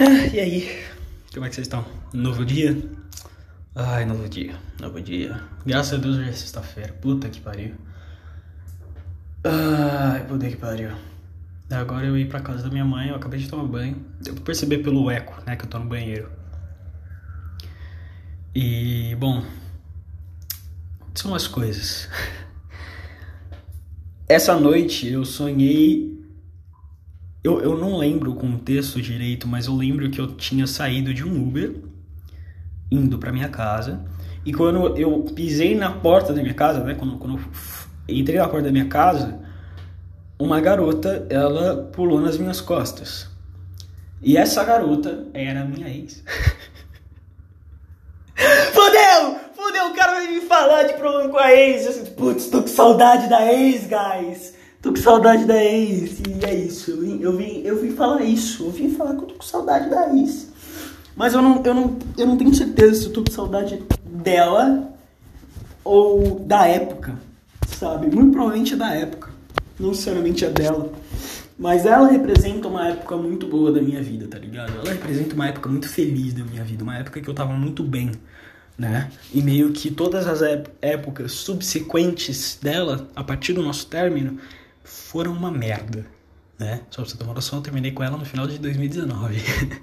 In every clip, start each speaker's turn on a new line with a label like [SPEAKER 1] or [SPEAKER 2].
[SPEAKER 1] Ah, e aí? Como é que vocês estão? Novo dia? Ai, novo dia, novo dia. Graças a Deus hoje é sexta-feira. Puta que pariu. Ai, puta que pariu. Agora eu ia pra casa da minha mãe, eu acabei de tomar banho. Deu pra perceber pelo eco, né, que eu tô no banheiro. E, bom, são as coisas. Essa noite eu sonhei eu, eu não lembro o contexto direito, mas eu lembro que eu tinha saído de um Uber, indo para minha casa, e quando eu pisei na porta da minha casa, né, quando, quando eu entrei na porta da minha casa, uma garota, ela pulou nas minhas costas. E essa garota era minha ex. Fodeu! Fodeu, o cara vai me falar de problema com a ex. Putz, tô com saudade da ex, guys. Tô com saudade da ex. E é isso. Eu vim, eu vim, eu vim falar isso. Eu vim falar que eu tô com saudade da ex. Mas eu não, eu não, eu não tenho certeza se eu tô com saudade dela ou da época, sabe? Muito provavelmente é da época. Não necessariamente é dela. Mas ela representa uma época muito boa da minha vida, tá ligado? Ela representa uma época muito feliz da minha vida. Uma época que eu tava muito bem, né? E meio que todas as épocas subsequentes dela, a partir do nosso término, foram uma merda, né? Só pra você uma noção, eu terminei com ela no final de 2019.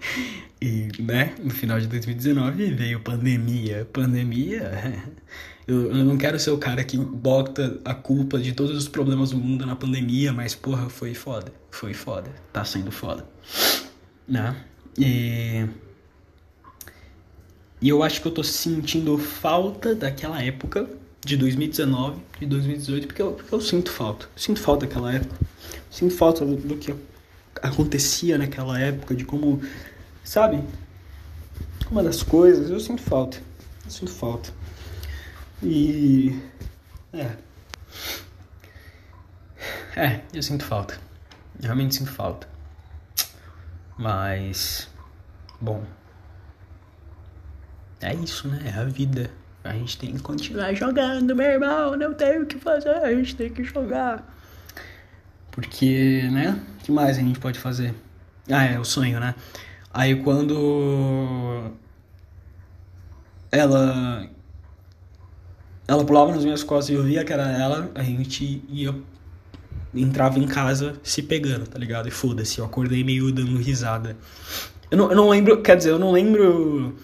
[SPEAKER 1] e, né, no final de 2019 veio pandemia. Pandemia. Eu, eu, não quero ser o cara que bota a culpa de todos os problemas do mundo na pandemia, mas porra, foi foda. Foi foda. Tá sendo foda. Né? E. E eu acho que eu tô sentindo falta daquela época de 2019, de 2018, porque eu, porque eu sinto falta. Eu sinto falta daquela época. Eu sinto falta do, do, que acontecia naquela época, de como, sabe? Uma das coisas, eu sinto falta. Eu sinto falta. E. É. É, eu sinto falta. Realmente sinto falta. Mas. Bom. É isso, né? É a vida. A gente tem que continuar jogando, meu irmão. Não tem o que fazer, a gente tem que jogar. Porque, né? O que mais a gente pode fazer? Ah, é o sonho, né? Aí quando ela ela pulava nas minhas costas e eu via que era ela, a gente ia entrava em casa se pegando, tá ligado? E foda-se, eu acordei meio dando risada. Eu não, eu não lembro, quer dizer, eu não lembro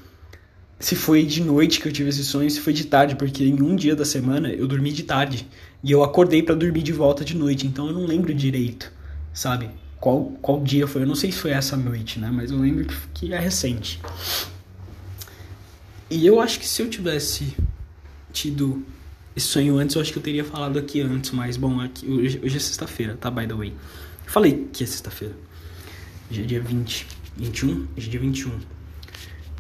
[SPEAKER 1] se foi de noite que eu tive esse sonho, se foi de tarde, porque em um dia da semana eu dormi de tarde e eu acordei para dormir de volta de noite, então eu não lembro direito, sabe? Qual, qual dia foi? Eu não sei se foi essa noite, né? Mas eu lembro que, que é recente. E eu acho que se eu tivesse tido esse sonho antes, eu acho que eu teria falado aqui antes, mas bom, aqui, hoje, hoje é sexta-feira, tá? By the way. Falei que é sexta-feira. Hoje é dia 20. 21? Hoje é dia 21.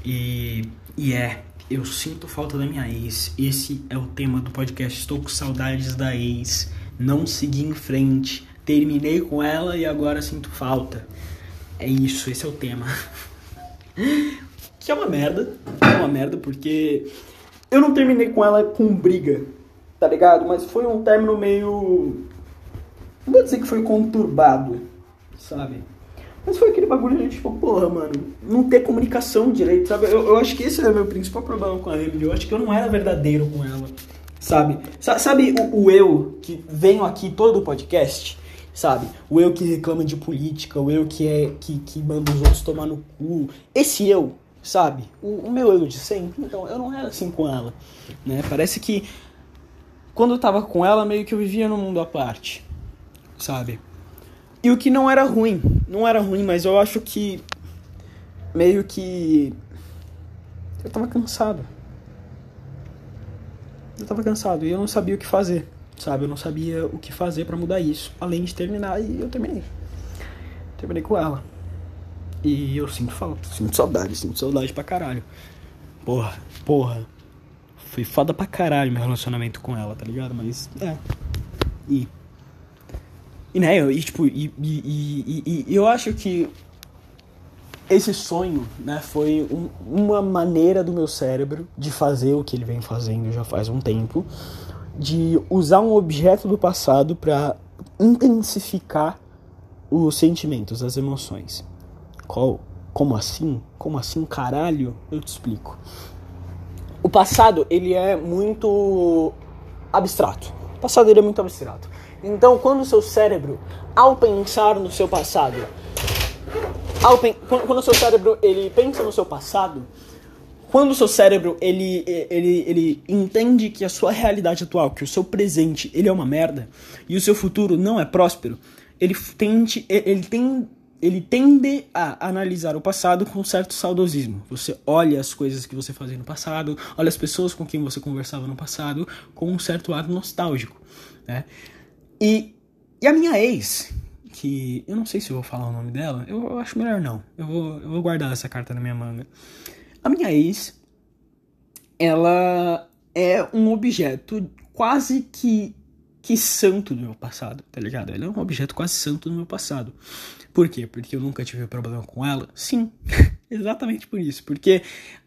[SPEAKER 1] E e é, eu sinto falta da minha ex. Esse é o tema do podcast. Estou com saudades da ex. Não segui em frente. Terminei com ela e agora sinto falta. É isso, esse é o tema. que é uma merda. É uma merda porque eu não terminei com ela com briga, tá ligado? Mas foi um término meio. Não vou dizer que foi conturbado, sabe? Mas foi aquele bagulho de tipo, porra, mano, não ter comunicação direito, sabe? Eu, eu acho que esse é o meu principal problema com a Emily. Eu acho que eu não era verdadeiro com ela, sabe? sabe o, o eu que venho aqui todo o podcast? Sabe? O eu que reclama de política, o eu que é que, que manda os outros tomar no cu. Esse eu, sabe? O, o meu eu de sempre. Então, eu não era assim com ela, né? Parece que quando eu tava com ela, meio que eu vivia num mundo à parte, sabe? E o que não era ruim, não era ruim, mas eu acho que meio que eu tava cansado. Eu tava cansado e eu não sabia o que fazer, sabe? Eu não sabia o que fazer para mudar isso, além de terminar e eu terminei. Terminei com ela. E eu sinto falta, sinto saudade, sinto saudade pra caralho. Porra, porra. Foi foda pra caralho meu relacionamento com ela, tá ligado? Mas, é. E e, né, eu, e, tipo, e, e, e, eu acho que esse sonho, né, foi um, uma maneira do meu cérebro de fazer o que ele vem fazendo já faz um tempo, de usar um objeto do passado para intensificar os sentimentos, as emoções. Qual Como assim? Como assim, caralho? Eu te explico. O passado, ele é muito abstrato. O passado ele é muito abstrato. Então, quando o seu cérebro, ao pensar no seu passado, ao quando o seu cérebro ele pensa no seu passado, quando o seu cérebro ele, ele, ele entende que a sua realidade atual, que o seu presente, ele é uma merda e o seu futuro não é próspero, ele tende, ele tem ele tende a analisar o passado com um certo saudosismo. Você olha as coisas que você fazia no passado, olha as pessoas com quem você conversava no passado com um certo ar nostálgico, né? E, e a minha ex, que eu não sei se eu vou falar o nome dela, eu, eu acho melhor não. Eu vou, eu vou guardar essa carta na minha manga. A minha ex, ela é um objeto quase que que santo do meu passado, tá ligado? Ela é um objeto quase santo do meu passado. Por quê? Porque eu nunca tive problema com ela? Sim, exatamente por isso. Porque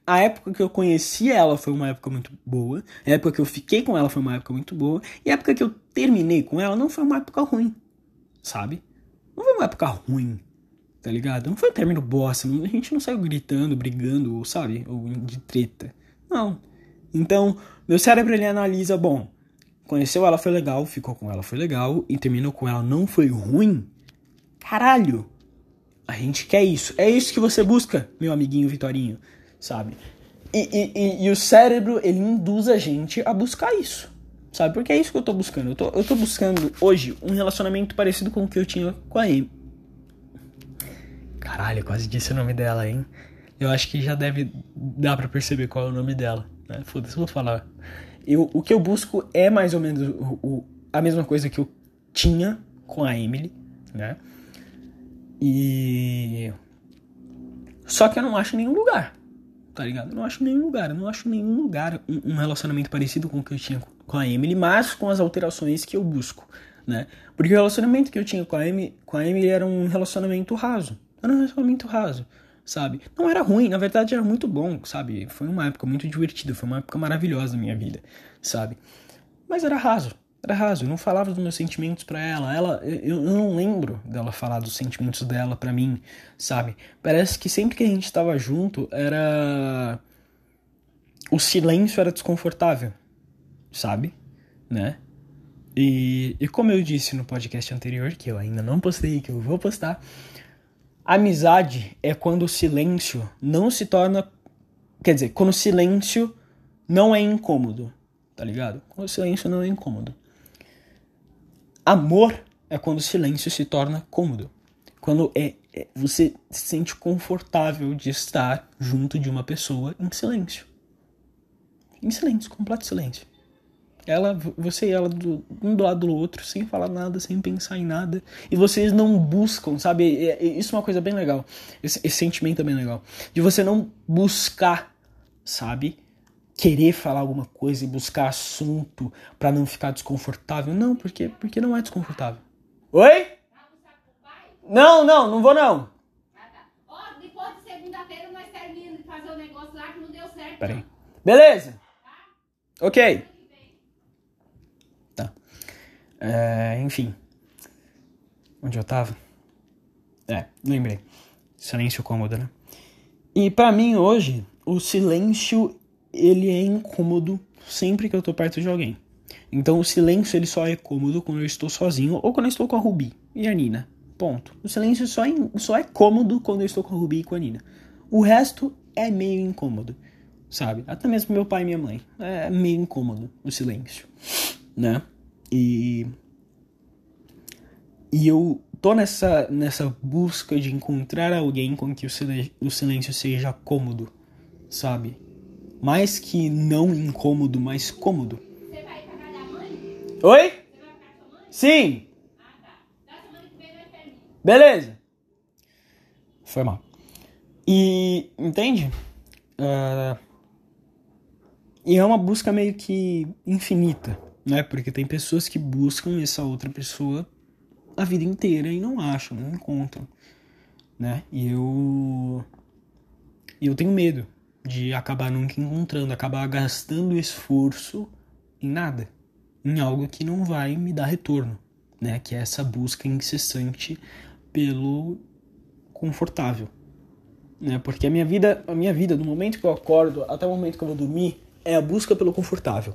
[SPEAKER 1] a época que eu conheci ela foi uma época muito boa, a época que eu fiquei com ela foi uma época muito boa, e a época que eu terminei com ela não foi uma época ruim, sabe? Não foi uma época ruim, tá ligado? Não foi um término bosta, a gente não saiu gritando, brigando, sabe? Ou de treta. Não. Então, meu cérebro ele analisa, bom, conheceu ela foi legal, ficou com ela foi legal, e terminou com ela não foi ruim, Caralho! A gente quer isso. É isso que você busca, meu amiguinho Vitorinho, sabe? E, e, e, o cérebro, ele induz a gente a buscar isso. Sabe? Porque é isso que eu tô buscando. Eu tô, eu tô buscando hoje um relacionamento parecido com o que eu tinha com a Amy. Caralho, quase disse o nome dela, hein? Eu acho que já deve dar para perceber qual é o nome dela. Né? Foda-se, vou falar. Eu, o que eu busco é mais ou menos o, o, a mesma coisa que eu tinha com a Emily, né? E. Só que eu não acho nenhum lugar. Tá ligado? Eu não acho nenhum lugar. Eu não acho nenhum lugar um relacionamento parecido com o que eu tinha com a Emily, mas com as alterações que eu busco, né? Porque o relacionamento que eu tinha com a Emily, com a Emily era um relacionamento raso. Era um relacionamento raso, sabe? Não era ruim, na verdade era muito bom, sabe? Foi uma época muito divertida, foi uma época maravilhosa da minha vida, sabe? Mas era raso, era raso, eu não falava dos meus sentimentos para ela. Ela, eu, eu, não lembro dela falar dos sentimentos dela para mim, sabe? Parece que sempre que a gente estava junto era o silêncio era desconfortável, sabe? Né? E, e como eu disse no podcast anterior, que eu ainda não postei, que eu vou postar, amizade é quando o silêncio não se torna. Quer dizer, quando o silêncio não é incômodo, tá ligado? Quando o silêncio não é incômodo. Amor é quando o silêncio se torna cômodo. Quando é, é, você se sente confortável de estar junto de uma pessoa em silêncio. Em silêncio, completo silêncio. Ela, você e ela do, um do lado do outro, sem falar nada, sem pensar em nada. E vocês não buscam, sabe? Isso é uma coisa bem legal. Esse, esse sentimento é bem legal. De você não buscar, sabe? querer falar alguma coisa e buscar assunto para não ficar desconfortável. Não, porque porque não é desconfortável. Oi? Não, não, não vou não.
[SPEAKER 2] Ó, depois de segunda-feira nós terminamos de fazer o negócio lá que não deu certo.
[SPEAKER 1] Peraí. Beleza. Ok. Tá. É, enfim. Onde eu tava? É, lembrei. Silêncio cômodo, né? E para mim hoje, o silêncio ele é incômodo sempre que eu tô perto de alguém. Então o silêncio ele só é cômodo quando eu estou sozinho ou quando eu estou com a Ruby e a Nina. Ponto. O silêncio só é, só é cômodo quando eu estou com a Ruby e com a Nina. O resto é meio incômodo, sabe? Até mesmo meu pai e minha mãe. É meio incômodo o silêncio, né? E e eu tô nessa nessa busca de encontrar alguém com que o silêncio, o silêncio seja cômodo, sabe? mais que não incômodo, mas cômodo.
[SPEAKER 2] Você vai pra casa da mãe?
[SPEAKER 1] Oi?
[SPEAKER 2] Você vai pra casa da mãe?
[SPEAKER 1] Sim.
[SPEAKER 2] Ah, tá. Da semana que vem nós terminamos.
[SPEAKER 1] Beleza. Foi mal. E entende? Uh, e é uma busca meio que infinita, né? Porque tem pessoas que buscam essa outra pessoa a vida inteira e não acham, não encontram, né? E eu eu tenho medo de acabar nunca encontrando, acabar gastando esforço em nada, em algo que não vai me dar retorno, né? Que é essa busca incessante pelo confortável, né? Porque a minha vida, a minha vida, do momento que eu acordo até o momento que eu vou dormir, é a busca pelo confortável.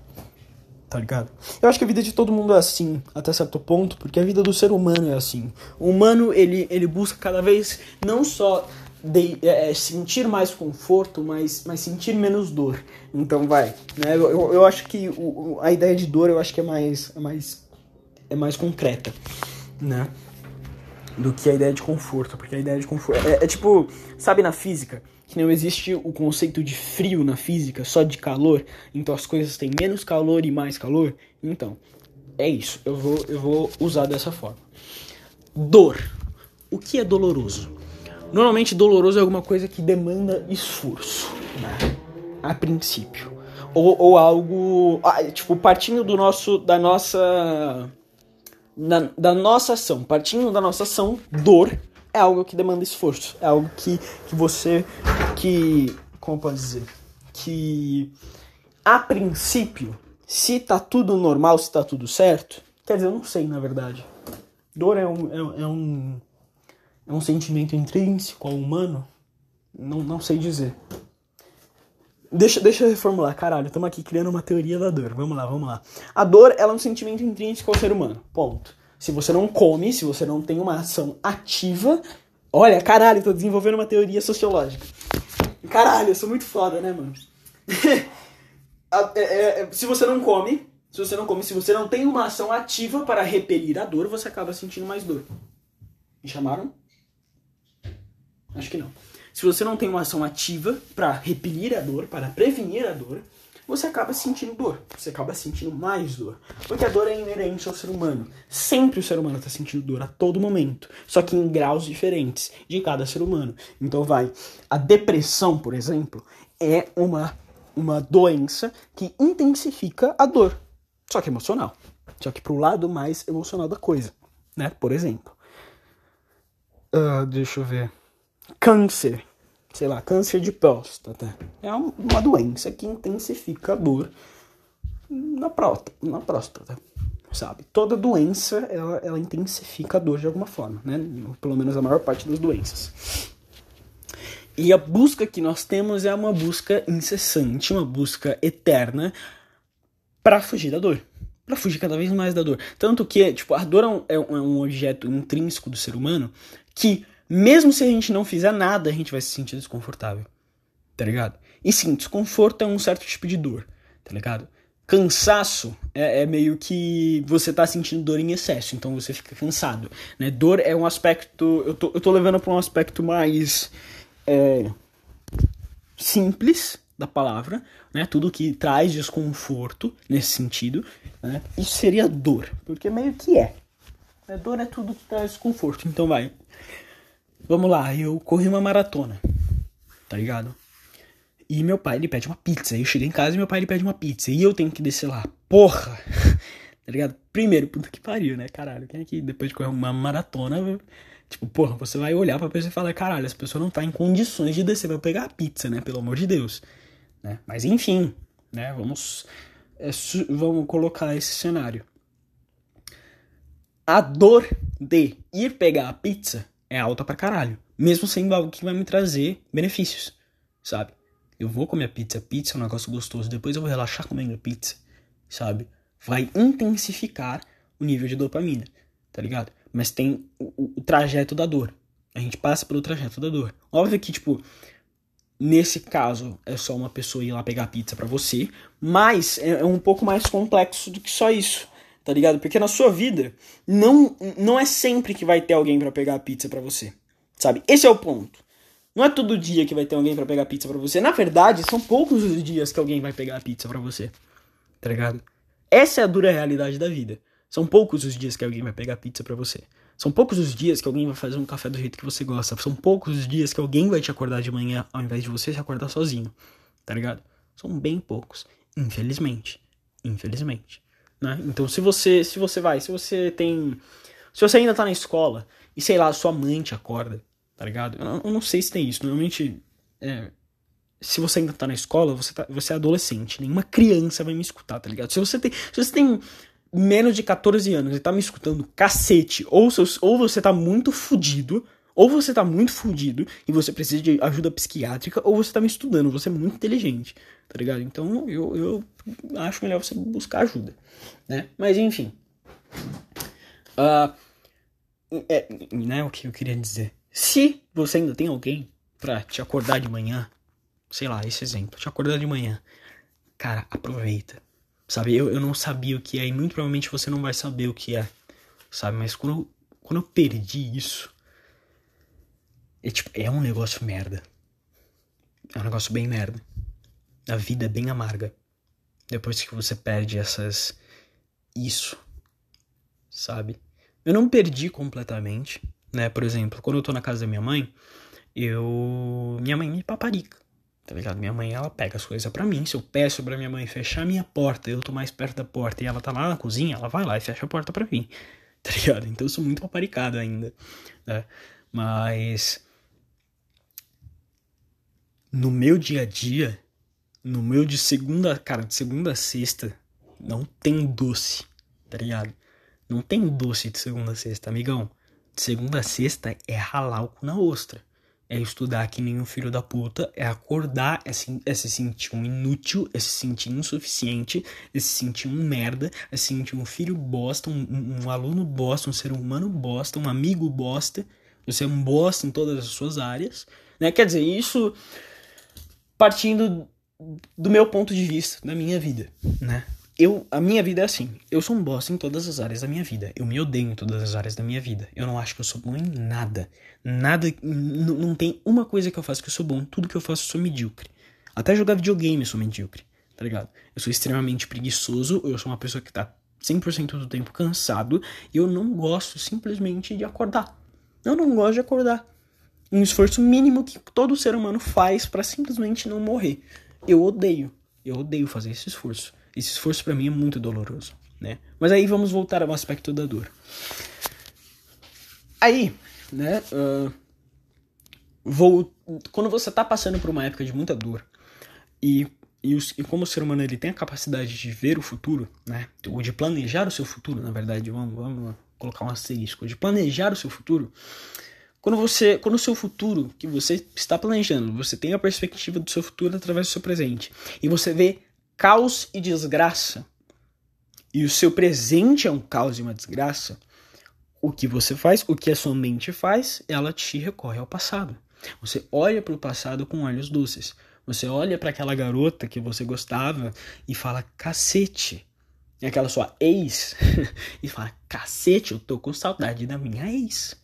[SPEAKER 1] Tá ligado? Eu acho que a vida de todo mundo é assim, até certo ponto, porque a vida do ser humano é assim. O humano, ele, ele busca cada vez não só de, é, é sentir mais conforto, mas, mas sentir menos dor. Então vai, né? Eu, eu acho que o, a ideia de dor eu acho que é mais, é mais, é mais concreta, né? Do que a ideia de conforto, porque a ideia de conforto é, é tipo, sabe na física? que não existe o conceito de frio na física, só de calor, então as coisas têm menos calor e mais calor. Então, é isso. Eu vou, eu vou usar dessa forma. Dor. O que é doloroso? Normalmente, doloroso é alguma coisa que demanda esforço, né? a princípio. Ou, ou algo, ah, tipo, partindo do nosso, da nossa, da, da nossa ação, partindo da nossa ação, dor é algo que demanda esforço, é algo que, que você, que, como pode dizer, que a princípio, se tá tudo normal, se tá tudo certo, quer dizer, eu não sei na verdade. Dor é um, é, é um, é um sentimento intrínseco ao humano? Não, não sei dizer. Deixa, deixa eu reformular, caralho, estamos aqui criando uma teoria da dor. Vamos lá, vamos lá. A dor, ela é um sentimento intrínseco ao ser humano. Ponto. Se você não come, se você não tem uma ação ativa. Olha, caralho, tô desenvolvendo uma teoria sociológica. Caralho, eu sou muito foda, né, mano? É, é, é, se você não come, se você não come, se você não tem uma ação ativa para repelir a dor, você acaba sentindo mais dor. Me chamaram? Acho que não. Se você não tem uma ação ativa para repelir a dor, para prevenir a dor, você acaba sentindo dor. Você acaba sentindo mais dor. Porque a dor é inerente ao ser humano. Sempre o ser humano está sentindo dor a todo momento. Só que em graus diferentes de cada ser humano. Então vai. A depressão, por exemplo, é uma, uma doença que intensifica a dor. Só que emocional. Só que pro lado mais emocional da coisa. Né? Por exemplo. Uh, deixa eu ver. Câncer sei lá, câncer de próstata. É uma doença que intensifica a dor na próstata, na próstata sabe? Toda doença, ela, ela intensifica a dor de alguma forma, né? Pelo menos a maior parte das doenças. E a busca que nós temos é uma busca incessante, uma busca eterna para fugir da dor. Para fugir cada vez mais da dor. Tanto que, tipo, a dor é um, é um objeto intrínseco do ser humano que mesmo se a gente não fizer nada, a gente vai se sentir desconfortável. Tá ligado? E sim, desconforto é um certo tipo de dor, tá ligado? Cansaço é, é, meio que você tá sentindo dor em excesso, então você fica cansado. Né? Dor é um aspecto. Eu tô, eu tô levando para um aspecto mais é, simples da palavra, né? Tudo que traz desconforto nesse sentido, né? Isso seria dor, porque meio que é. Né? Dor é tudo que traz desconforto. Então vai. Vamos lá, eu corri uma maratona, tá ligado? E meu pai, ele pede uma pizza. Eu chego em casa e meu pai, ele pede uma pizza. E eu tenho que descer lá. Porra! tá ligado? Primeiro, puta que pariu, né? Caralho, quem é que depois de correr uma maratona, tipo, porra, você vai olhar pra pessoa e falar, caralho, essa pessoa não tá em condições de descer pra pegar a pizza, né? Pelo amor de Deus. Né? Mas enfim, né? Vamos, é, vamos colocar esse cenário. A dor de ir pegar a pizza é alta pra caralho. Mesmo sendo algo que vai me trazer benefícios, sabe? Eu vou comer pizza, pizza é um negócio gostoso, depois eu vou relaxar comendo pizza, sabe? Vai intensificar o nível de dopamina, tá ligado? Mas tem o, o trajeto da dor. A gente passa pelo trajeto da dor. Óbvio que, tipo, nesse caso é só uma pessoa ir lá pegar pizza para você, mas é, é um pouco mais complexo do que só isso tá ligado? Porque na sua vida não não é sempre que vai ter alguém para pegar a pizza para você, sabe? Esse é o ponto. Não é todo dia que vai ter alguém para pegar a pizza para você. Na verdade, são poucos os dias que alguém vai pegar a pizza para você, tá ligado? Essa é a dura realidade da vida. São poucos os dias que alguém vai pegar a pizza para você. São poucos os dias que alguém vai fazer um café do jeito que você gosta. São poucos os dias que alguém vai te acordar de manhã ao invés de você se acordar sozinho. Tá ligado? São bem poucos. Infelizmente. Infelizmente. Né? Então, se você, se você vai, se você tem. Se você ainda tá na escola e sei lá, sua mãe te acorda, tá ligado? Eu, eu não sei se tem isso. Normalmente, é, se você ainda tá na escola, você, tá, você é adolescente. Nenhuma criança vai me escutar, tá ligado? Se você tem, se você tem menos de 14 anos e tá me escutando cacete, ou, seus, ou você tá muito fudido, Ou você tá muito fudido e você precisa de ajuda psiquiátrica, ou você tá me estudando, você é muito inteligente, tá ligado? Então eu, eu acho melhor você buscar ajuda, né? Mas enfim. Uh, é, né, o que eu queria dizer. Se você ainda tem alguém pra te acordar de manhã, sei lá, esse exemplo, te acordar de manhã, cara, aproveita. Sabe, eu, eu não sabia o que é, e muito provavelmente você não vai saber o que é, sabe? Mas quando, quando eu perdi isso, é tipo, é um negócio merda. É um negócio bem merda. A vida é bem amarga. Depois que você perde essas. Isso. Sabe? Eu não perdi completamente, né? Por exemplo, quando eu tô na casa da minha mãe, eu. Minha mãe me paparica. Tá ligado? Minha mãe, ela pega as coisas para mim. Se eu peço pra minha mãe fechar a minha porta, eu tô mais perto da porta e ela tá lá na cozinha, ela vai lá e fecha a porta pra mim. Tá ligado? Então eu sou muito paparicado ainda. Né? Mas. No meu dia a dia, no meu de segunda, cara, de segunda a sexta, não tem doce, tá ligado? Não tem doce de segunda a sexta, amigão. De segunda a sexta é ralar o cu na ostra. É estudar que nem um filho da puta, é acordar, é se, é se sentir um inútil, é se sentir insuficiente, é se sentir um merda, é se sentir um filho bosta, um, um, aluno bosta, um ser humano bosta, um amigo bosta. Você é um bosta em todas as suas áreas, né? Quer dizer, isso partindo do meu ponto de vista, da minha vida, né? Eu, a minha vida é assim. Eu sou um bosta em todas as áreas da minha vida. Eu me odeio em todas as áreas da minha vida. Eu não acho que eu sou bom em nada. Nada. Não tem uma coisa que eu faço que eu sou bom. Tudo que eu faço eu sou medíocre. Até jogar videogame eu sou medíocre. Tá ligado? Eu sou extremamente preguiçoso. Eu sou uma pessoa que tá 100% do tempo cansado. E eu não gosto simplesmente de acordar. Eu não gosto de acordar. Um esforço mínimo que todo ser humano faz para simplesmente não morrer. Eu odeio. Eu odeio fazer esse esforço. Esse esforço para mim é muito doloroso, né? Mas aí vamos voltar ao aspecto da dor. Aí, né? Uh, vou, quando você tá passando por uma época de muita dor e, e, os, e, como o ser humano ele tem a capacidade de ver o futuro, né? Ou de planejar o seu futuro, na verdade, vamos, vamos colocar um asterisco, de planejar o seu futuro. Quando você, quando o seu futuro que você está planejando, você tem a perspectiva do seu futuro através do seu presente, e você vê caos e desgraça, e o seu presente é um caos e uma desgraça, o que você faz, o que a sua mente faz, ela te recorre ao passado. Você olha para o passado com olhos doces. Você olha para aquela garota que você gostava e fala: cacete. E aquela sua ex. e fala: cacete, eu tô com saudade da minha ex.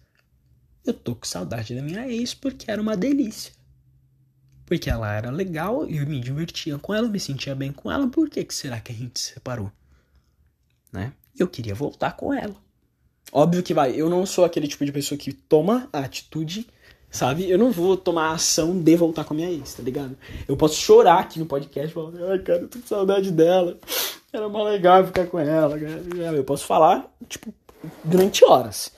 [SPEAKER 1] Eu tô com saudade da minha ex porque era uma delícia. Porque ela era legal e eu me divertia com ela, me sentia bem com ela. Por que, que será que a gente se separou? Né? Eu queria voltar com ela. Óbvio que vai, eu não sou aquele tipo de pessoa que toma a atitude, sabe? Eu não vou tomar a ação de voltar com a minha ex, tá ligado? Eu posso chorar aqui no podcast, falar, ai cara, eu tô com saudade dela. Era mó legal ficar com ela, cara. Eu posso falar, tipo, durante horas.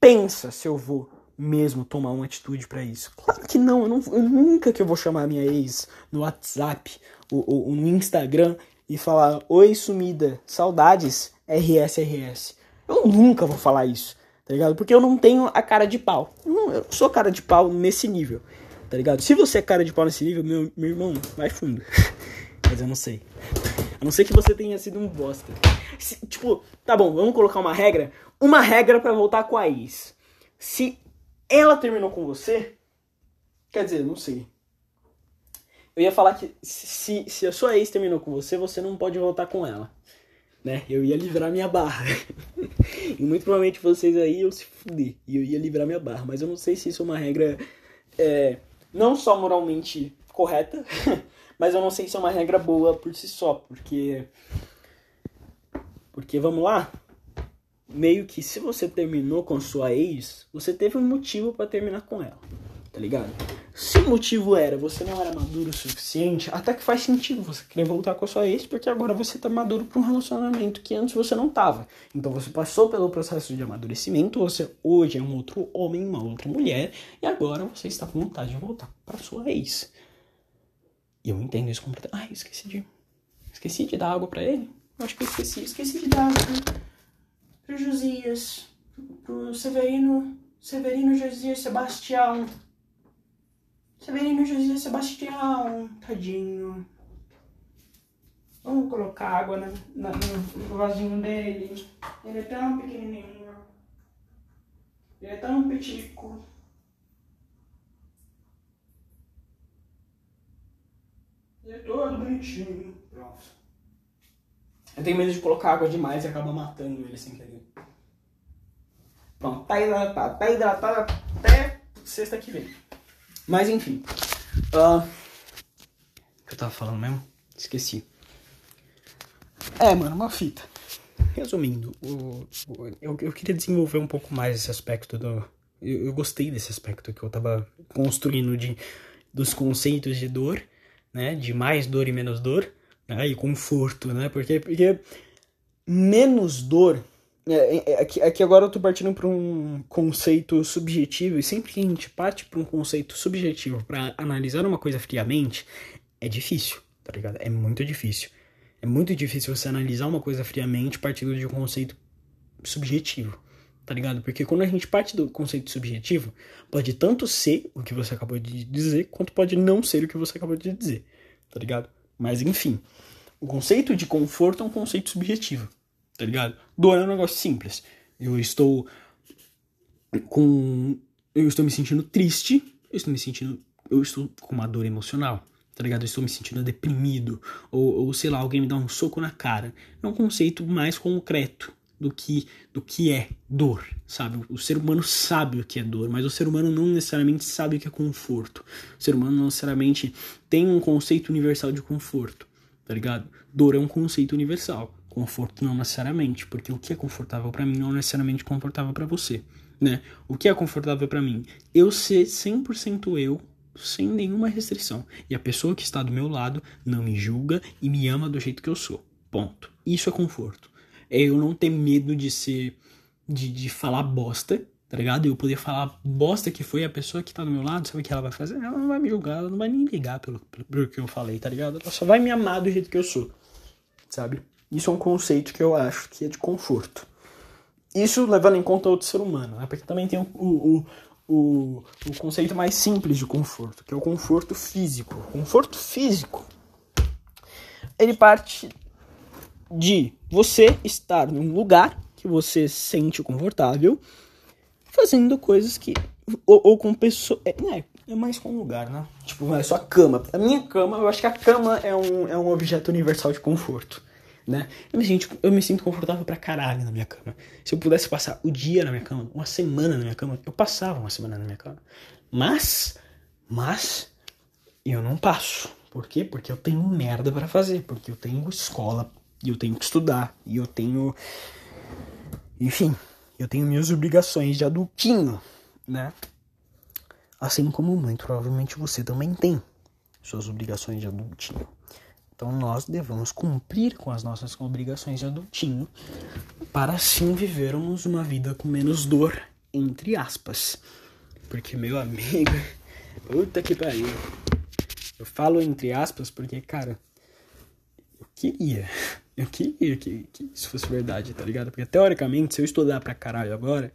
[SPEAKER 1] Pensa se eu vou mesmo tomar uma atitude para isso? Claro que não eu, não, eu nunca que eu vou chamar minha ex no WhatsApp ou, ou, ou, no Instagram e falar: Oi, sumida, saudades, RSRS. Eu nunca vou falar isso, tá ligado? Porque eu não tenho a cara de pau. Eu não, eu sou cara de pau nesse nível, tá ligado? Se você é cara de pau nesse nível, meu, meu irmão, vai fundo. Mas eu não sei. A não ser que você tenha sido um bosta. Se, tipo, tá bom, vamos colocar uma regra. Uma regra para voltar com a ex. Se ela terminou com você? Quer dizer, não sei. Eu ia falar que se, se a sua ex terminou com você, você não pode voltar com ela. Né? Eu ia livrar minha barra. e muito provavelmente vocês aí iam se fuder. E eu ia livrar minha barra. Mas eu não sei se isso é uma regra é, não só moralmente correta, mas eu não sei se é uma regra boa por si só. Porque. Porque vamos lá? Meio que se você terminou com sua ex, você teve um motivo para terminar com ela, tá ligado? Se o motivo era você não era maduro o suficiente, até que faz sentido você querer voltar com a sua ex, porque agora você tá maduro para um relacionamento que antes você não tava. Então você passou pelo processo de amadurecimento, você hoje é um outro homem, uma outra mulher, e agora você está com vontade de voltar para sua ex. E eu entendo isso completamente. Ai, esqueci de esqueci de dar água para ele. Acho que eu esqueci, esqueci de dar água. Pro Josias, pro Severino, Severino José Sebastião. Severino José Sebastião. Tadinho. Vamos colocar água na, na, no vasinho dele. Ele é tão pequenininho. Ele é tão petico. Ele é todo bonitinho. Pronto. Eu tenho medo de colocar água demais e acabar matando ele sem querer. Pronto, tá hidratado. Tá hidratado até sexta que vem. Mas enfim. Uh, o que eu tava falando mesmo? Esqueci. É, mano, uma fita. Resumindo, o, o, eu, eu queria desenvolver um pouco mais esse aspecto do. Eu, eu, gostei desse aspecto que eu tava construindo de, dos conceitos de dor, né? De mais dor e menos dor, né? E conforto, né? Porque, porque menos dor. É, é, aqui, aqui agora eu tô partindo para um conceito subjetivo, e sempre que a gente parte para um conceito subjetivo para analisar uma coisa friamente, é difícil, tá ligado? É muito difícil. É muito difícil você analisar uma coisa friamente partindo de um conceito subjetivo, tá ligado? Porque quando a gente parte do conceito subjetivo, pode tanto ser o que você acabou de dizer, quanto pode não ser o que você acabou de dizer, tá ligado? Mas enfim, o conceito de conforto é um conceito subjetivo, tá ligado? Dor é um negócio simples. Eu estou com. Eu estou me sentindo triste, eu estou me sentindo. Eu estou com uma dor emocional tá ligado? Eu estou me sentindo deprimido, ou, ou sei lá, alguém me dá um soco na cara. É um conceito mais concreto do que do que é dor, sabe? O ser humano sabe o que é dor, mas o ser humano não necessariamente sabe o que é conforto. O ser humano não necessariamente tem um conceito universal de conforto, tá ligado? Dor é um conceito universal, conforto não necessariamente, porque o que é confortável para mim não é necessariamente confortável para você, né? O que é confortável para mim? Eu ser 100% eu sem nenhuma restrição. E a pessoa que está do meu lado não me julga e me ama do jeito que eu sou. Ponto. Isso é conforto. É eu não ter medo de ser. de, de falar bosta, tá ligado? Eu poder falar bosta que foi a pessoa que tá do meu lado, sabe o que ela vai fazer? Ela não vai me julgar, ela não vai nem ligar pelo, pelo, pelo que eu falei, tá ligado? Ela só vai me amar do jeito que eu sou, sabe? Isso é um conceito que eu acho que é de conforto. Isso levando em conta outro ser humano, né? Porque também tem o, o, o, o conceito mais simples de conforto, que é o conforto físico. O conforto físico, ele parte de você estar num lugar que você sente confortável, fazendo coisas que. Ou, ou com pessoas. É, é, é, mais com um lugar, né? Tipo, é só a cama. A minha cama, eu acho que a cama é um, é um objeto universal de conforto né? Eu me, sinto, eu me sinto confortável pra caralho na minha cama. Se eu pudesse passar o dia na minha cama, uma semana na minha cama, eu passava uma semana na minha cama. Mas, mas, eu não passo. Por quê? Porque eu tenho merda para fazer. Porque eu tenho escola, e eu tenho que estudar, e eu tenho. Enfim, eu tenho minhas obrigações de adultinho, né? Assim como muito provavelmente você também tem suas obrigações de adultinho. Então nós devemos cumprir com as nossas obrigações de adultinho para assim vivermos uma vida com menos dor, entre aspas. Porque, meu amigo, puta que pariu. Eu falo entre aspas porque, cara, eu queria, queria que, que isso fosse verdade, tá ligado? Porque teoricamente, se eu estudar pra caralho agora,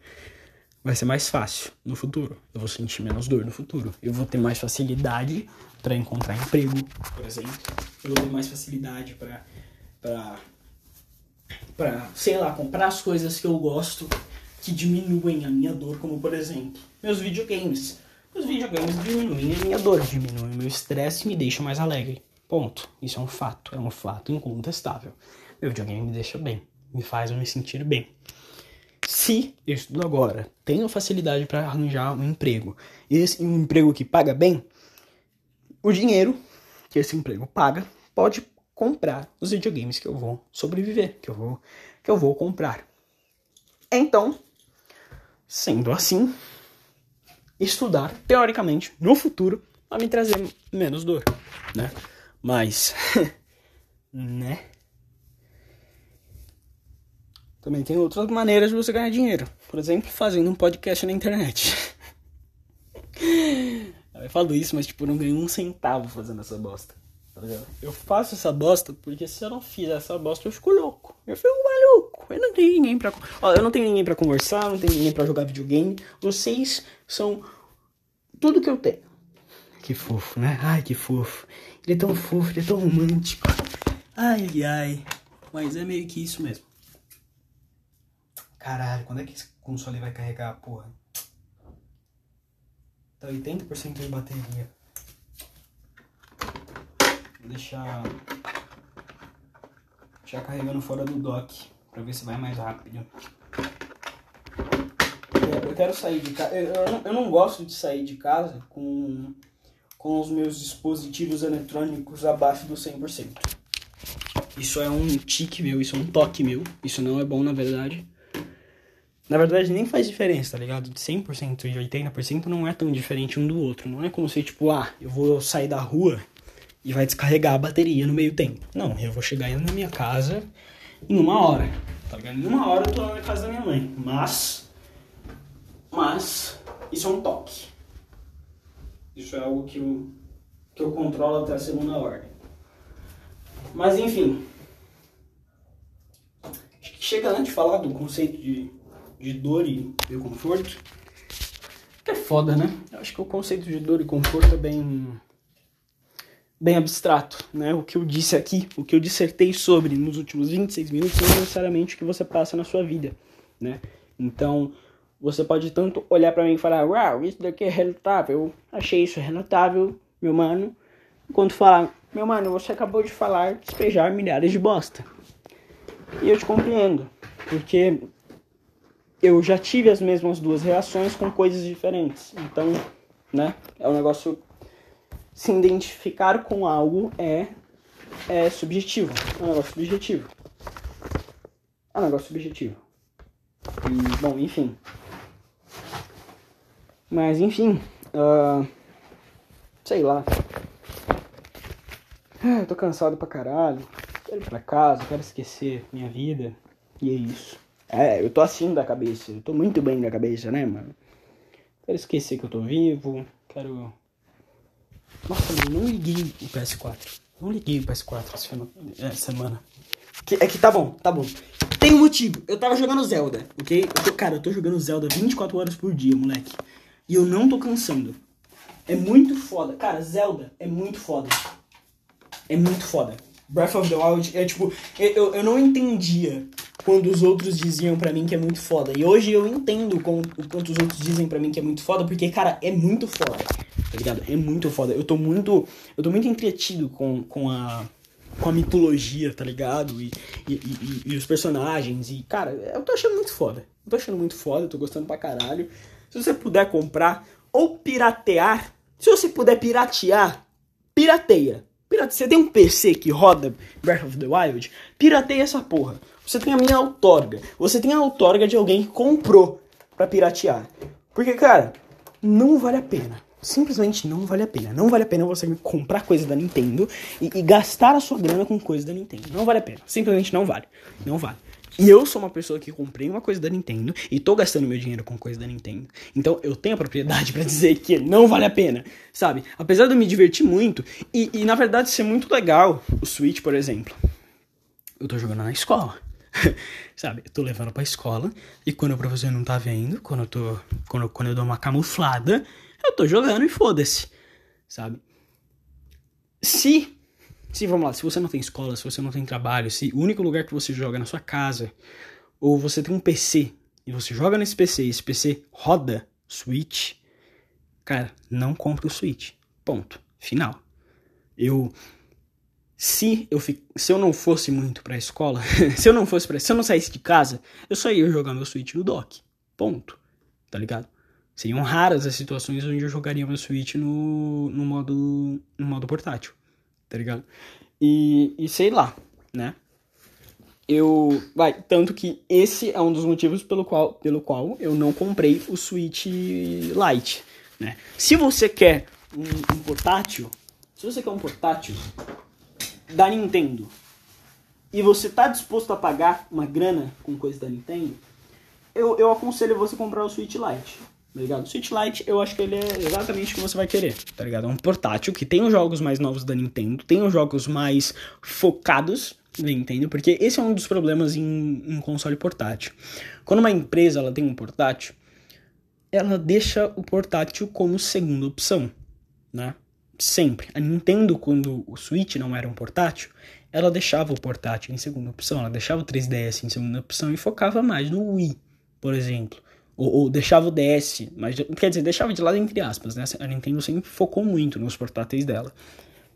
[SPEAKER 1] vai ser mais fácil no futuro. Eu vou sentir menos dor no futuro. Eu vou ter mais facilidade para encontrar emprego, por exemplo. Eu vou ter mais facilidade para para para, sei lá, comprar as coisas que eu gosto que diminuem a minha dor, como por exemplo, meus videogames. Os videogames diminuem a minha dor, diminuem o meu estresse e me deixam mais alegre. Ponto. Isso é um fato, é um fato incontestável. Meu videogame me deixa bem, me faz me sentir bem. Se eu estudo agora, tenho facilidade para arranjar um emprego, e esse um emprego que paga bem, o dinheiro que esse emprego paga pode comprar os videogames que eu vou sobreviver, que eu vou que eu vou comprar. Então, sendo assim, estudar teoricamente no futuro vai me trazer menos dor, né? Mas, né? Também tem outras maneiras de você ganhar dinheiro. Por exemplo, fazendo um podcast na internet. Eu falo isso, mas tipo, eu não ganho um centavo fazendo essa bosta. Tá ligado? Eu faço essa bosta porque se eu não fizer essa bosta, eu fico louco. Eu fico maluco. Eu não tenho ninguém pra. Ó, eu não tenho ninguém pra conversar, não tenho ninguém pra jogar videogame. Vocês são tudo que eu tenho. Que fofo, né? Ai, que fofo. Ele é tão fofo, ele é tão romântico. Ai, ai, ai. Mas é meio que isso mesmo. Caralho, quando é que esse console vai carregar, porra? Tá 80% de bateria. Vou deixar. Deixar carregando fora do dock. Pra ver se vai mais rápido. Eu quero sair de casa. Eu, eu não- eu não gosto de sair de casa com, com os meus dispositivos eletrônicos abaixo do 100%. Isso é um tique meu, isso é um toque meu. Isso não é bom, na verdade. Na verdade, nem faz diferença, tá ligado? De 100% e 80% não é tão diferente um do outro. Não é como se, tipo, ah, eu vou sair da rua e vai descarregar a bateria no meio tempo. Não, eu vou chegar na minha casa em uma hora, tá ligado? Em uma hora eu tô na casa da minha mãe. Mas, mas, isso é um toque. Isso é algo que eu, que eu controlo até a segunda ordem. Mas, enfim. Acho que chega antes de falar do conceito de, de dor e, e conforto. Que é foda, né? Eu acho que o conceito de dor e conforto é bem bem abstrato, né? O que eu disse aqui, o que eu dissertei sobre nos últimos 26 minutos não é necessariamente o que você passa na sua vida, né? Então, você pode tanto olhar pra mim e falar, uau, isso daqui é relatável, achei isso relatável, meu mano, quanto falar, meu mano, você acabou de falar despejar milhares de bosta. E eu te compreendo, porque eu já tive as mesmas duas reações com coisas diferentes. Então, né, é um negócio se identificar com algo é, é subjetivo. É um negócio subjetivo. É um negócio subjetivo. E, bom, enfim. Mas, enfim. ah, sei lá. Ah, eu tô cansado pra caralho. Quero ir pra casa, quero esquecer minha vida. E é isso. É, eu tô assim da cabeça. Eu tô muito bem da cabeça, né, mano? Quero esquecer que eu tô vivo. Quero nossa, mano, não liguei o PS4. Não liguei o PS4 essa sema- essa semana. Que- é que tá bom, tá bom. Tem um motivo. Eu tava jogando Zelda, ok? Eu tô, cara, eu tô jogando Zelda 24 horas por dia, moleque. E eu não tô cansando. É muito foda. Cara, Zelda é muito foda. É muito foda. Breath of the Wild é tipo. Eu, eu, não entendia quando os outros diziam pra mim que é muito foda. E hoje eu entendo com, o quanto os outros dizem pra mim que é muito foda, porque, cara, é muito foda. Tá ligado? É muito foda. Eu tô muito. Eu tô muito entretido com, com a. Com a mitologia, tá ligado? E, e, e- e os personagens. E, cara, eu tô achando muito foda. Eu tô achando muito foda, eu tô gostando pra caralho. Se você puder comprar ou piratear, se você puder piratear, pirateia. Pirate, você tem um PC que roda Breath of the Wild? Pirateia essa porra. Você tem a minha outorga. Você tem a outorga de alguém que comprou pra piratear. Porque, cara, não vale a pena. Simplesmente não vale a pena. Não vale a pena você comprar coisa da Nintendo e, e gastar a sua grana com coisa da Nintendo. Não vale a pena. Simplesmente não vale. Não vale. E eu sou uma pessoa que comprei uma coisa da Nintendo e tô gastando meu dinheiro com coisa da Nintendo. Então eu tenho a propriedade pra dizer que não vale a pena, sabe? Apesar de eu me divertir muito e, e na verdade ser muito legal o Switch, por exemplo. Eu tô jogando na escola. sabe? Eu tô levando pra escola e quando o professor não tá vendo, quando eu tô. Quando, quando eu dou uma camuflada, eu tô jogando e foda-se. Sabe? Se. Se, vamos lá, se você não tem escola, se você não tem trabalho, se o único lugar que você joga é na sua casa, ou você tem um PC e você joga nesse PC e esse PC roda Switch, cara, não compre o Switch. Ponto. Final. Eu se eu, fi- se eu não fosse muito pra escola, se eu não fosse pra, se eu não saísse de casa, eu só ia jogar meu Switch no dock. Ponto. Tá ligado? Seriam raras as situações onde eu jogaria meu Switch no, no modo no modo portátil. Tá ligado? E, e sei lá, né? Eu. Vai, tanto que esse é um dos motivos pelo qual, pelo qual eu não comprei o Switch Lite, né? Se você quer um, um portátil, se você quer um portátil da Nintendo e você tá disposto a pagar uma grana com coisa da Nintendo, eu, eu aconselho você comprar o Switch Lite. Tá ligado? Switch Lite, eu acho que ele é exatamente o que você vai querer, tá ligado? É um portátil que tem os jogos mais novos da Nintendo, tem os jogos mais focados da Nintendo, porque esse é um dos problemas em, em console portátil. Quando uma empresa ela tem um portátil, ela deixa o portátil como segunda opção, né? Sempre. A Nintendo, quando o Switch não era um portátil, ela deixava o portátil em segunda opção, ela deixava o 3DS em segunda opção e focava mais no Wii, por exemplo. Ou, ou deixava o DS, mas quer dizer, deixava de lado entre aspas, né? A Nintendo sempre focou muito nos portáteis dela,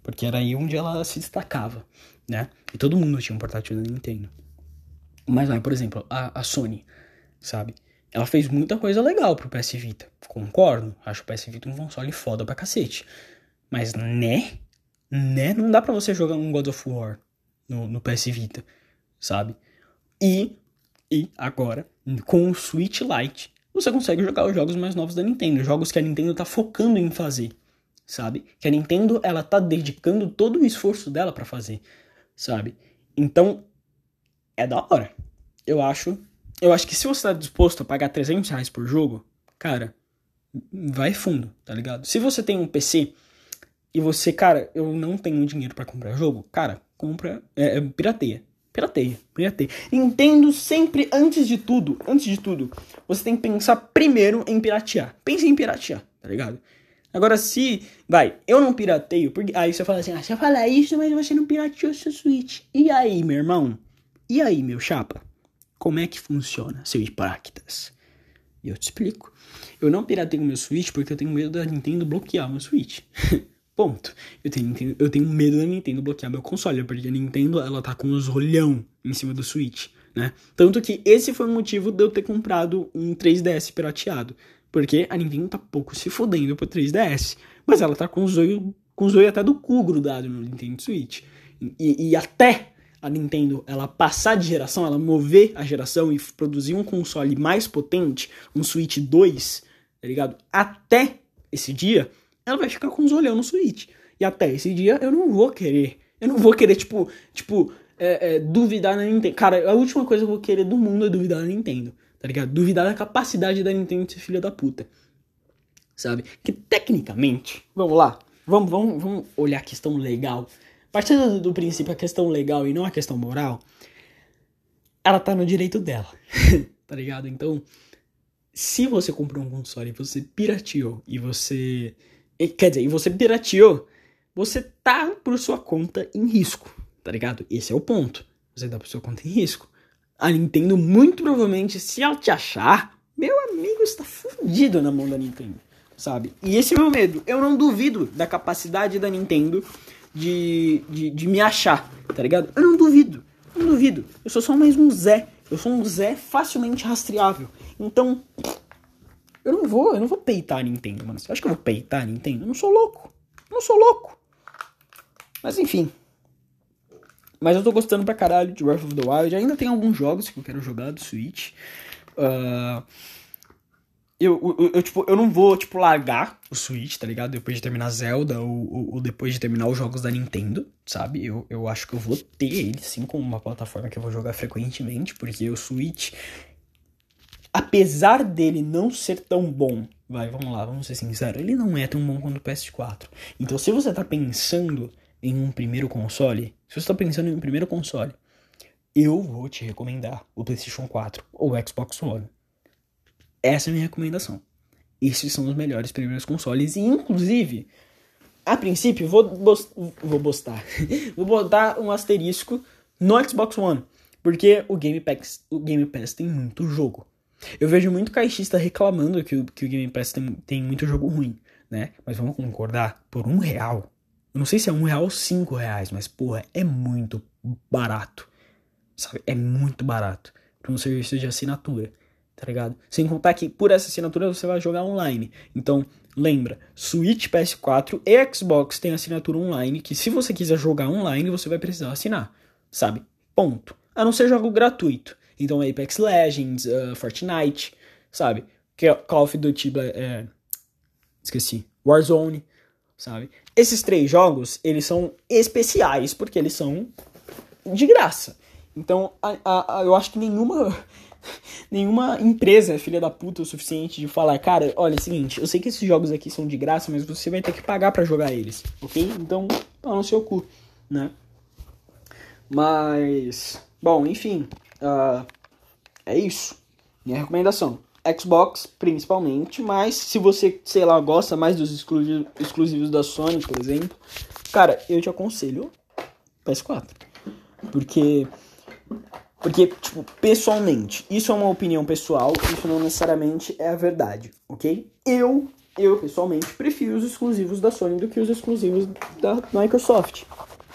[SPEAKER 1] porque era aí onde ela se destacava, né? E todo mundo tinha um portátil da Nintendo. Mas por exemplo, a, a Sony, sabe? Ela fez muita coisa legal pro PS Vita. Concordo, acho o PS Vita um console foda pra cacete. Mas né? Né? Não dá pra você jogar um God of War no, no PS Vita, sabe? E, e agora, com o Switch Lite, você consegue jogar os jogos mais novos da Nintendo, jogos que a Nintendo tá focando em fazer, sabe? Que a Nintendo ela tá dedicando todo o esforço dela para fazer, sabe? Então, é da hora. Eu acho, eu acho que se você tá disposto a pagar 300 reais por jogo, cara, vai fundo, tá ligado? Se você tem um PC e você, cara, eu não tenho dinheiro para comprar jogo, cara, compra, é, é, pirateia. Pirateia, pirateia. Entendo sempre, antes de tudo, antes de tudo, você tem que pensar primeiro em piratear. Pense em piratear, tá ligado? Agora, se, vai, eu não pirateio, porque aí você fala assim, ah, você fala isso, mas você não pirateou seu Switch. E aí, meu irmão? E aí, meu chapa? Como é que funciona, seu Hipócritas? E eu te explico. Eu não pirateio meu Switch porque eu tenho medo da Nintendo bloquear meu Switch. Ponto. Eu tenho, eu tenho medo da Nintendo bloquear meu console, porque a Nintendo ela tá com os rolhão em cima do Switch, né? Tanto que esse foi o motivo de eu ter comprado um 3DS pirateado. Porque a Nintendo tá pouco se fodendo pro 3DS. Mas ela tá com os olhos com até do cu grudado no Nintendo Switch. E, e até a Nintendo ela passar de geração, ela mover a geração e produzir um console mais potente, um Switch 2, tá ligado? Até esse dia, ela vai ficar com os olhão no Switch. E até esse dia eu não vou querer. Eu não vou querer, tipo, tipo, é, é, duvidar da Nintendo. Cara, a última coisa que eu vou querer do mundo é duvidar da Nintendo. Tá ligado? Duvidar da capacidade da Nintendo de ser filha da puta. Sabe? Que tecnicamente, vamos lá. Vamos, vamos, vamos olhar a questão legal. Partindo do, do princípio a questão legal e não a questão moral, ela tá no direito dela. tá ligado? Então, se você comprou um console e você pirateou e você Quer dizer, e você pirateou, você tá por sua conta em risco, tá ligado? Esse é o ponto. Você tá por sua conta em risco. A Nintendo, muito provavelmente, se ela te achar, meu amigo está fudido na mão da Nintendo, sabe? E esse é meu medo. Eu não duvido da capacidade da Nintendo de, de, de me achar, tá ligado? Eu não duvido. Eu não duvido. Eu sou só mais um Zé. Eu sou um Zé facilmente rastreável. Então, eu não vou, eu não vou peitar a Nintendo, mano. Você acha que eu vou peitar a Nintendo? Eu não sou louco. Eu não sou louco. Mas enfim. Mas eu tô gostando pra caralho de Breath of the Wild. Ainda tem alguns jogos que eu quero jogar do Switch. Uh, eu, eu, eu, tipo, eu não vou, tipo, largar o Switch, tá ligado? Depois de terminar Zelda ou, ou, ou, depois de terminar os jogos da Nintendo, sabe? Eu, eu acho que eu vou ter ele, sim, como uma plataforma que eu vou jogar frequentemente, porque o Switch, apesar dele não ser tão bom, vai, vamos lá, vamos ser sinceros, ele não é tão bom quanto o PS4. Então, se você tá pensando em um primeiro console, se você tá pensando em um primeiro console, eu vou te recomendar o PlayStation 4 ou o Xbox One. Essa é a minha recomendação. Esses são os melhores primeiros consoles e, inclusive, a princípio, vou, vou postar, vou botar um asterisco no Xbox One, porque o Game Pass, o Game Pass tem muito jogo. Eu vejo muito caixista reclamando que o, que o Game Pass tem, tem muito jogo ruim, né? Mas vamos concordar, por um real. Eu não sei se é um real ou cinco reais, mas porra, é muito barato. Sabe? É muito barato para um serviço de assinatura, tá ligado? Sem contar que por essa assinatura você vai jogar online. Então, lembra, Switch, PS4 e Xbox tem assinatura online que se você quiser jogar online, você vai precisar assinar, sabe? Ponto. A não ser jogo gratuito. Então Apex Legends, uh, Fortnite, sabe? Call of Duty, é, esqueci, Warzone, sabe? Esses três jogos, eles são especiais porque eles são de graça. Então, a, a, a, eu acho que nenhuma nenhuma empresa é filha da puta o suficiente de falar, cara, olha, é o seguinte, eu sei que esses jogos aqui são de graça, mas você vai ter que pagar para jogar eles, ok? Então, pau no seu cu, né? Mas, bom, enfim, uh, é isso. Minha recomendação. Xbox, principalmente, mas se você, sei lá, gosta mais dos exclusivos, da Sony, por exemplo, cara, eu te aconselho PS4. Porque porque, tipo, pessoalmente, isso é uma opinião pessoal, isso não necessariamente é a verdade, ok? Eu, eu pessoalmente, prefiro os exclusivos da Sony do que os exclusivos da Microsoft,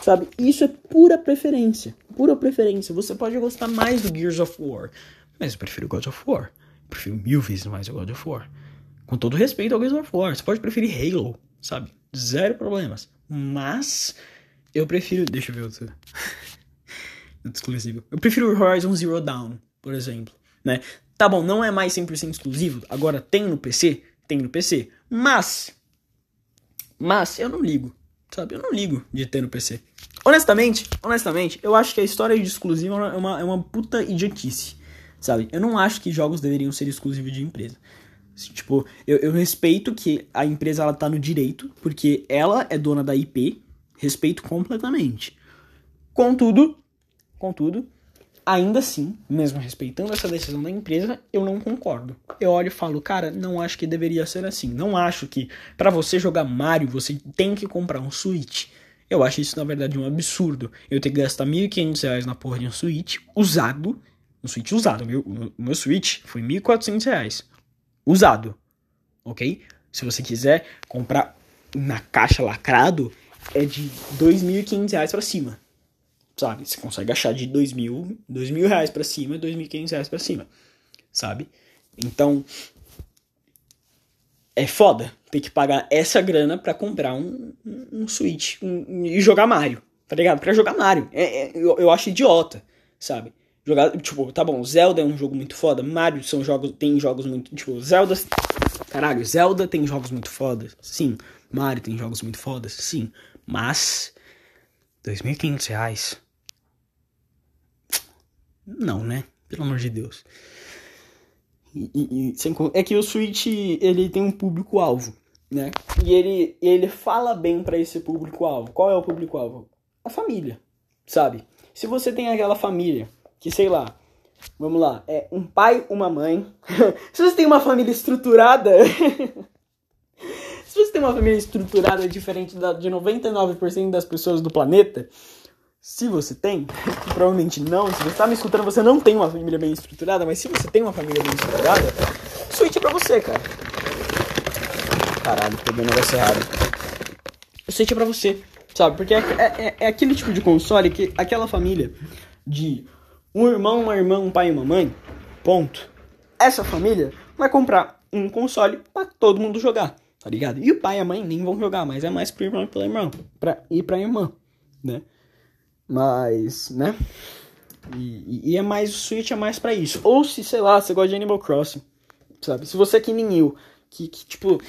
[SPEAKER 1] sabe? Isso é pura preferência, pura preferência. Você pode gostar mais do Gears of War, mas eu prefiro God of War. Eu prefiro mil vezes mais o God of War. Com todo respeito ao Gears of War, você pode preferir Halo, sabe? Zero problemas. Mas eu prefiro. Deixa eu ver outro exclusivo. Eu prefiro Horizon Zero Dawn, por exemplo, né? Tá bom, não é mais 100% exclusivo, agora tem no PC, tem no PC, mas mas eu não ligo, sabe? Eu não ligo de ter no PC. Honestamente, honestamente, eu acho que a história de exclusivo é uma, é uma puta idiotice, sabe? Eu não acho que jogos deveriam ser exclusivos de empresa. Tipo, eu, eu respeito que a empresa ela tá no direito, porque ela é dona da IP, respeito completamente. Contudo, Contudo, ainda assim, mesmo respeitando essa decisão da empresa, eu não concordo. Eu olho e falo, cara, não acho que deveria ser assim. Não acho que para você jogar Mario você tem que comprar um Switch. Eu acho isso, na verdade, um absurdo. Eu ter que gastar R$ 1.500 na porra de um Switch usado. Um Switch usado. Meu, o meu Switch foi R$ 1.400. Usado. Ok? Se você quiser comprar na caixa lacrado, é de R$ 2.500 para cima sabe? Você consegue achar de dois mil, dois mil reais pra cima, dois mil e quinhentos reais pra cima, sabe? Então, é foda ter que pagar essa grana pra comprar um, um, um Switch um, e jogar Mario, tá ligado? Pra jogar Mario. É, é, eu, eu acho idiota, sabe? Jogar, tipo, tá bom, Zelda é um jogo muito foda, Mario são jogos, tem jogos muito, tipo, Zelda, caralho, Zelda tem jogos muito fodas, sim, Mario tem jogos muito fodas, sim, mas 2.500 reais não, né? Pelo amor de Deus. E, e, é que o Switch ele tem um público-alvo, né? E ele, ele fala bem para esse público-alvo. Qual é o público-alvo? A família, sabe? Se você tem aquela família que, sei lá, vamos lá, é um pai, uma mãe. Se você tem uma família estruturada. Se você tem uma família estruturada diferente da, de 99% das pessoas do planeta, se você tem, provavelmente não, se você está me escutando, você não tem uma família bem estruturada, mas se você tem uma família bem estruturada, Switch é pra você, cara. Caralho, peguei o negócio errado. Switch é pra você, sabe? Porque é, é, é, aquele tipo de console que aquela família de um irmão, uma irmã, um pai e uma mãe, ponto. Essa família vai comprar um console para todo mundo jogar, tá ligado? E o pai e a mãe nem vão jogar, mas é mais pro irmão e pra irmã, pra, e pra irmã, né? Mas, né? E, e, é mais, o Switch é mais para isso. Ou se, sei lá, você gosta de Animal Crossing, sabe? Se você é que nem eu, que, que tipo,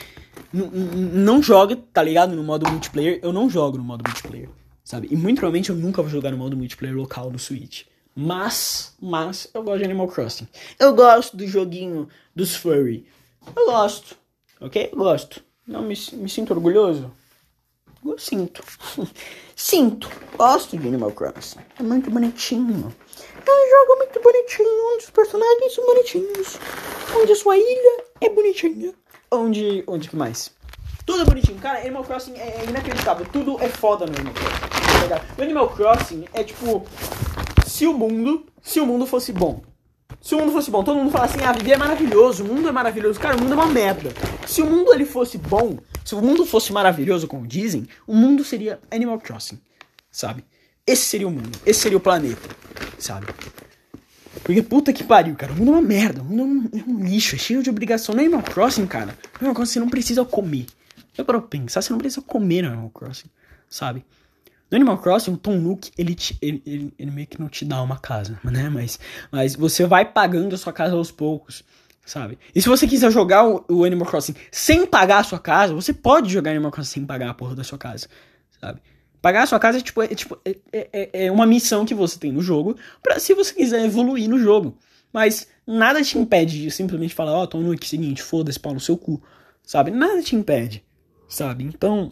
[SPEAKER 1] não joga, tá ligado? No modo multiplayer, eu não jogo no modo multiplayer, sabe? E muito provavelmente eu nunca vou jogar no modo multiplayer local do Switch. Mas, mas, eu gosto de Animal Crossing. Eu gosto do joguinho dos furry. Eu gosto, ok? Eu gosto. Não me, me sinto orgulhoso? Eu sinto. sinto. Gosto de Animal Crossing. É muito bonitinho. É um jogo muito bonitinho, onde os personagens são bonitinhos. Onde a sua ilha é bonitinha. Onde. Onde que mais? Tudo é bonitinho. Cara, Animal Crossing é inacreditável. Tudo é foda no Animal Crossing. Tá o Animal Crossing é tipo. Se o mundo. Se o mundo fosse bom. Se o mundo fosse bom, todo mundo fala assim, ah, viver é maravilhoso, o mundo é maravilhoso. Cara, o mundo é uma merda. Se o mundo ele fosse bom, se o mundo fosse maravilhoso, como dizem, o mundo seria Animal Crossing, sabe? Esse seria o mundo, esse seria o planeta, sabe? Porque puta que pariu, cara. O mundo é uma merda. O mundo é um, é um lixo, é cheio de obrigação. No Animal Crossing, cara, no Animal Crossing você não precisa comer. Eu para pensar, você não precisa comer no Animal Crossing, sabe? No Animal Crossing, o Tom Nook, ele, te, ele, ele, ele, meio que não te dá uma casa, né? Mas, mas você vai pagando a sua casa aos poucos sabe? E se você quiser jogar o, Animal Crossing sem pagar a sua casa, você pode jogar Animal Crossing sem pagar a porra da sua casa, sabe? Pagar a sua casa é tipo, é, tipo, é, é, é uma missão que você tem no jogo para se você quiser evoluir no jogo. Mas nada te impede de simplesmente falar, ó, oh, Tom Nook, seguinte, foda-se, pau no seu cu, sabe? Nada te impede, sabe? Então.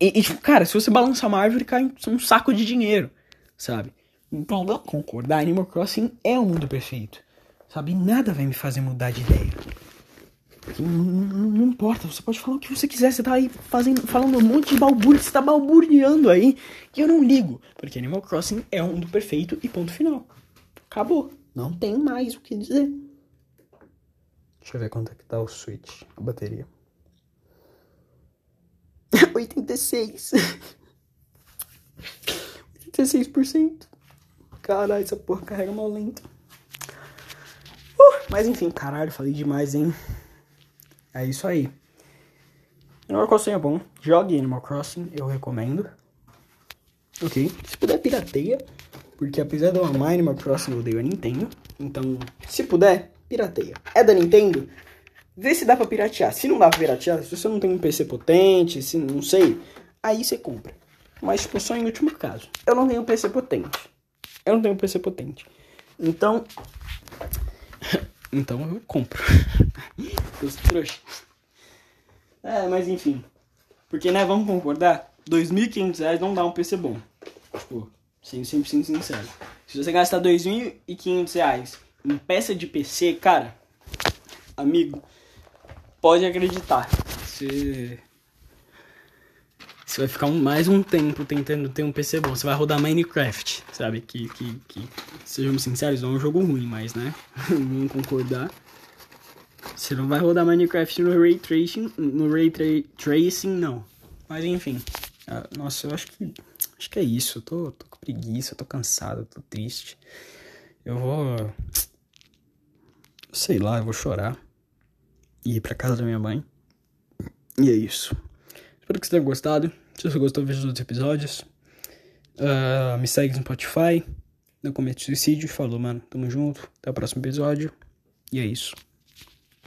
[SPEAKER 1] E, e, tipo, cara, se você balançar uma árvore, cai um saco de dinheiro, sabe? Então, não concordar, Animal Crossing é o mundo perfeito, sabe? Nada vai me fazer mudar de ideia. Não, não, não, importa, você pode falar o que você quiser, você tá aí fazendo, falando um monte de balbúrdio, você tá balbuciando aí, e eu não ligo, porque Animal Crossing é o mundo perfeito e ponto final. Acabou, não tem mais o que dizer. Deixa eu ver quanto é que tá o Switch, a bateria. 86. 86%. Caralho, essa porra carrega mal lento. Uh, mas enfim, caralho, falei demais, hein? É isso aí. Animal Crossing é bom. Jogue Animal Crossing, eu recomendo. Ok. Se puder, pirateia. Porque apesar de eu amar Animal Crossing, eu odeio a Nintendo. Então, se puder, pirateia. É da Nintendo? Vê se dá pra piratear. Se não dá pra piratear, se você não tem um PC potente, se não sei, aí você compra. Mas, tipo, só em último caso. Eu não tenho um PC potente. Eu não tenho um PC potente. Então. Então eu compro. Os trouxas. É, mas enfim. Porque, né, vamos concordar? 2.500 reais não dá um PC bom. Tipo, sendo 100% sincero. Se você gastar 2.500 reais em peça de PC, cara, amigo, pode acreditar. Você você vai ficar um, mais um tempo tentando ter um PC bom. Você vai rodar Minecraft, sabe? Que, que, que sejamos sinceros, não é um jogo ruim, mas, né? Vamos concordar. Você não vai rodar Minecraft no Ray Tracing, no Ray tra Tracing, não. Mas, enfim. Nossa, eu acho que, acho que é isso. Eu tô, tô com preguiça, tô cansado, tô triste. Eu vou... Sei lá, eu vou chorar. E ir pra casa da minha mãe. E é isso. Espero que você tenha gostado. Se você gostou, veja os outros episódios. Uh, me segue no Spotify. Não comete suicídio. Falou, mano. Tamo junto. Até o próximo episódio. E é isso.